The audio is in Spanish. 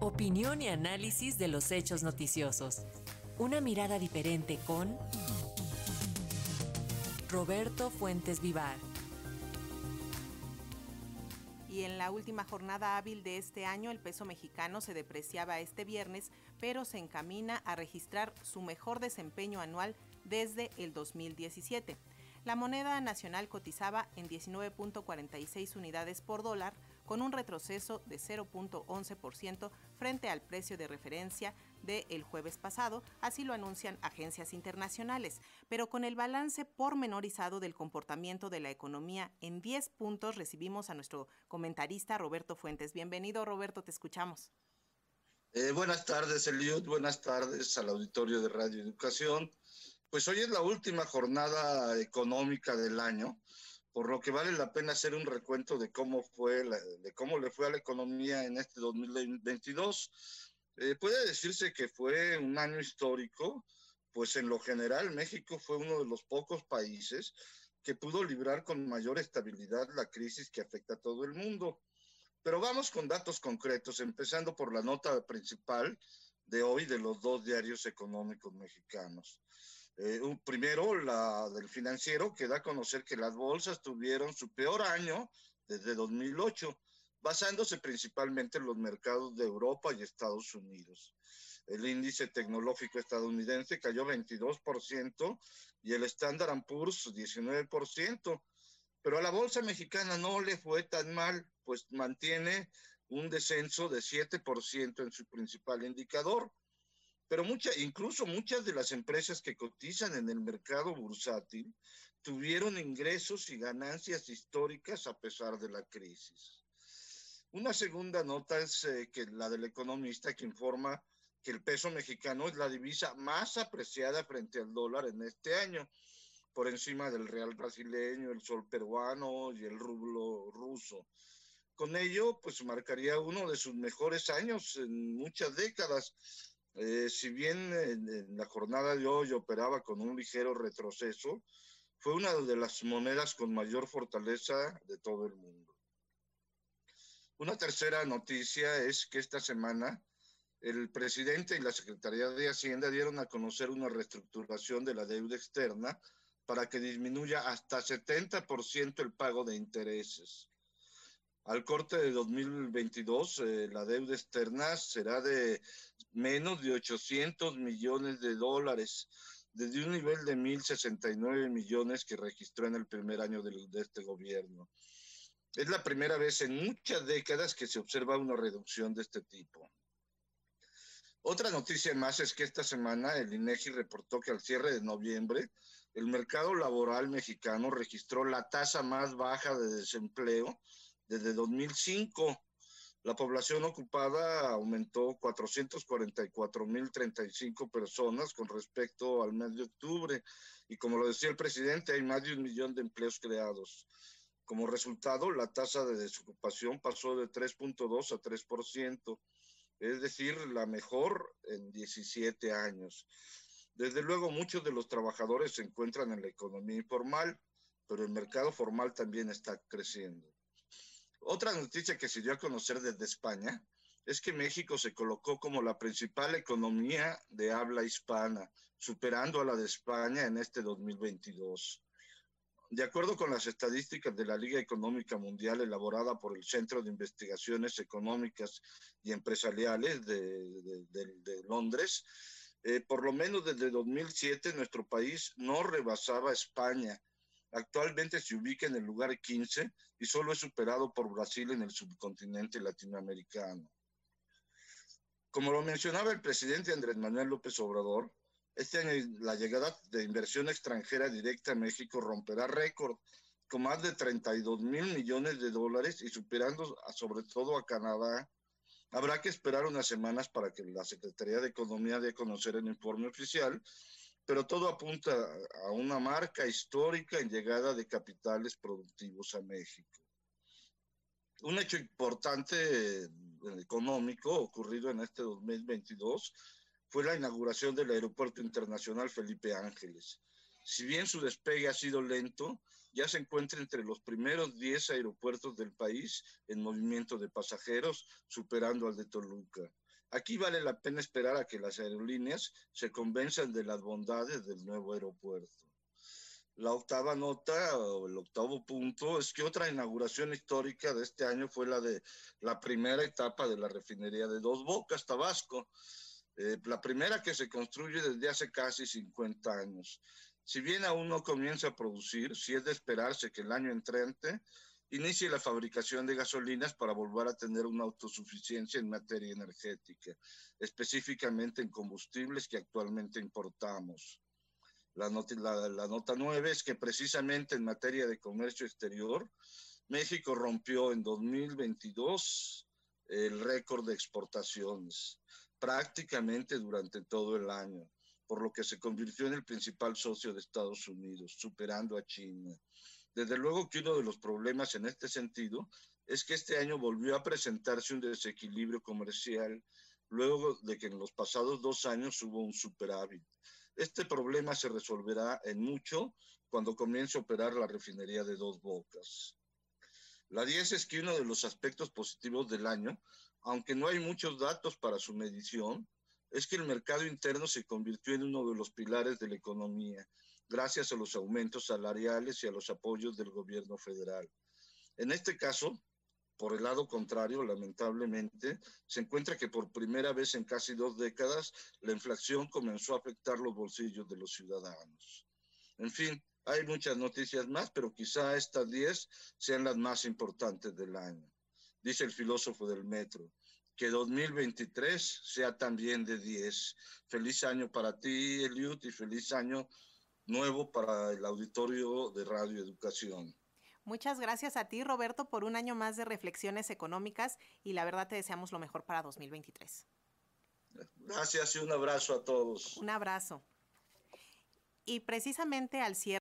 Opinión y análisis de los hechos noticiosos. Una mirada diferente con Roberto Fuentes Vivar. Y en la última jornada hábil de este año, el peso mexicano se depreciaba este viernes, pero se encamina a registrar su mejor desempeño anual desde el 2017. La moneda nacional cotizaba en 19.46 unidades por dólar, con un retroceso de 0.11% frente al precio de referencia del jueves pasado, así lo anuncian agencias internacionales. Pero con el balance pormenorizado del comportamiento de la economía en 10 puntos, recibimos a nuestro comentarista Roberto Fuentes. Bienvenido, Roberto, te escuchamos. Eh, buenas tardes, Eliud. Buenas tardes al auditorio de Radio Educación. Pues hoy es la última jornada económica del año por lo que vale la pena hacer un recuento de cómo fue, de cómo le fue a la economía en este 2022. Eh, puede decirse que fue un año histórico, pues en lo general México fue uno de los pocos países que pudo librar con mayor estabilidad la crisis que afecta a todo el mundo. Pero vamos con datos concretos, empezando por la nota principal de hoy de los dos diarios económicos mexicanos. Eh, primero, la del financiero, que da a conocer que las bolsas tuvieron su peor año desde 2008, basándose principalmente en los mercados de Europa y Estados Unidos. El índice tecnológico estadounidense cayó 22% y el Standard Poor's 19%, pero a la bolsa mexicana no le fue tan mal, pues mantiene un descenso de 7% en su principal indicador pero mucha, incluso muchas de las empresas que cotizan en el mercado bursátil tuvieron ingresos y ganancias históricas a pesar de la crisis. Una segunda nota es eh, que la del economista que informa que el peso mexicano es la divisa más apreciada frente al dólar en este año, por encima del real brasileño, el sol peruano y el rublo ruso. Con ello, pues marcaría uno de sus mejores años en muchas décadas, eh, si bien en, la jornada de hoy operaba con un ligero retroceso, fue una de las monedas con mayor fortaleza de todo el mundo. Una tercera noticia es que esta semana el presidente y la Secretaría de Hacienda dieron a conocer una reestructuración de la deuda externa para que disminuya hasta 70% el pago de intereses. Al corte de 2022, eh, la deuda externa será de menos de 800 millones de dólares, desde un nivel de 1.069 millones que registró en el primer año de, de este gobierno. Es la primera vez en muchas décadas que se observa una reducción de este tipo. Otra noticia más es que esta semana el INEGI reportó que al cierre de noviembre el mercado laboral mexicano registró la tasa más baja de desempleo desde 2005. La población ocupada aumentó 444.035 personas con respecto al mes de octubre y como lo decía el presidente, hay más de un millón de empleos creados. Como resultado, la tasa de desocupación pasó de 3.2 a 3%, es decir, la mejor en 17 años. Desde luego, muchos de los trabajadores se encuentran en la economía informal, pero el mercado formal también está creciendo. Otra noticia que se dio a conocer desde España es que México se colocó como la principal economía de habla hispana, superando a la de España en este 2022. De acuerdo con las estadísticas de la Liga Económica Mundial elaborada por el Centro de Investigaciones Económicas y Empresariales de, Londres, eh, por lo menos desde 2007 nuestro país no rebasaba a España Actualmente se ubica en el lugar 15 y solo es superado por Brasil en el subcontinente latinoamericano. Como lo mencionaba el presidente Andrés Manuel López Obrador, este la llegada de inversión extranjera directa a México romperá récord con más de 32 mil millones de dólares y superando sobre todo a Canadá. Habrá que esperar unas semanas para que la Secretaría de Economía dé a conocer el informe oficial pero todo apunta a una marca histórica en llegada de capitales productivos a México. Un hecho importante eh, económico ocurrido en este 2022 fue la inauguración del Aeropuerto Internacional Felipe Ángeles. Si bien su despegue ha sido lento, ya se encuentra entre los primeros 10 aeropuertos del país en movimiento de pasajeros, superando al de Toluca. Aquí vale la pena esperar a que las aerolíneas se convenzan de las bondades del nuevo aeropuerto. La octava nota o el octavo punto es que otra inauguración histórica de este año fue la de la primera etapa de la refinería de Dos Bocas, Tabasco. Eh, la primera que se construye desde hace casi 50 años. Si bien aún no comienza a producir, si es de esperarse que el año entrante inicie la fabricación de gasolinas para volver a tener una autosuficiencia en materia energética, específicamente en combustibles que actualmente importamos. La nota, la, la nota 9 es que precisamente en materia de comercio exterior, México rompió en 2022 el récord de exportaciones, prácticamente durante todo el año por lo que se convirtió en el principal socio de Estados Unidos, superando a China. Desde luego que uno de los problemas en este sentido es que este año volvió a presentarse un desequilibrio comercial luego de que en los pasados dos años hubo un superávit. Este problema se resolverá en mucho cuando comience a operar la refinería de dos bocas. La 10 es que uno de los aspectos positivos del año, aunque no hay muchos datos para su medición, es que el mercado interno se convirtió en uno de los pilares de la economía, gracias a los aumentos salariales y a los apoyos del gobierno federal. En este caso, por el lado contrario, lamentablemente, se encuentra que por primera vez en casi dos décadas la inflación comenzó a afectar los bolsillos de los ciudadanos. En fin, hay muchas noticias más, pero quizá estas 10 sean las más importantes del año. Dice el filósofo del metro, que 2023 sea también de 10. Feliz año para ti, Eliud, y feliz año nuevo para el auditorio de Radio Educación. Muchas gracias a ti, Roberto, por un año más de reflexiones económicas y la verdad te deseamos lo mejor para 2023. Gracias y un abrazo a todos. Un abrazo. Y precisamente al cierre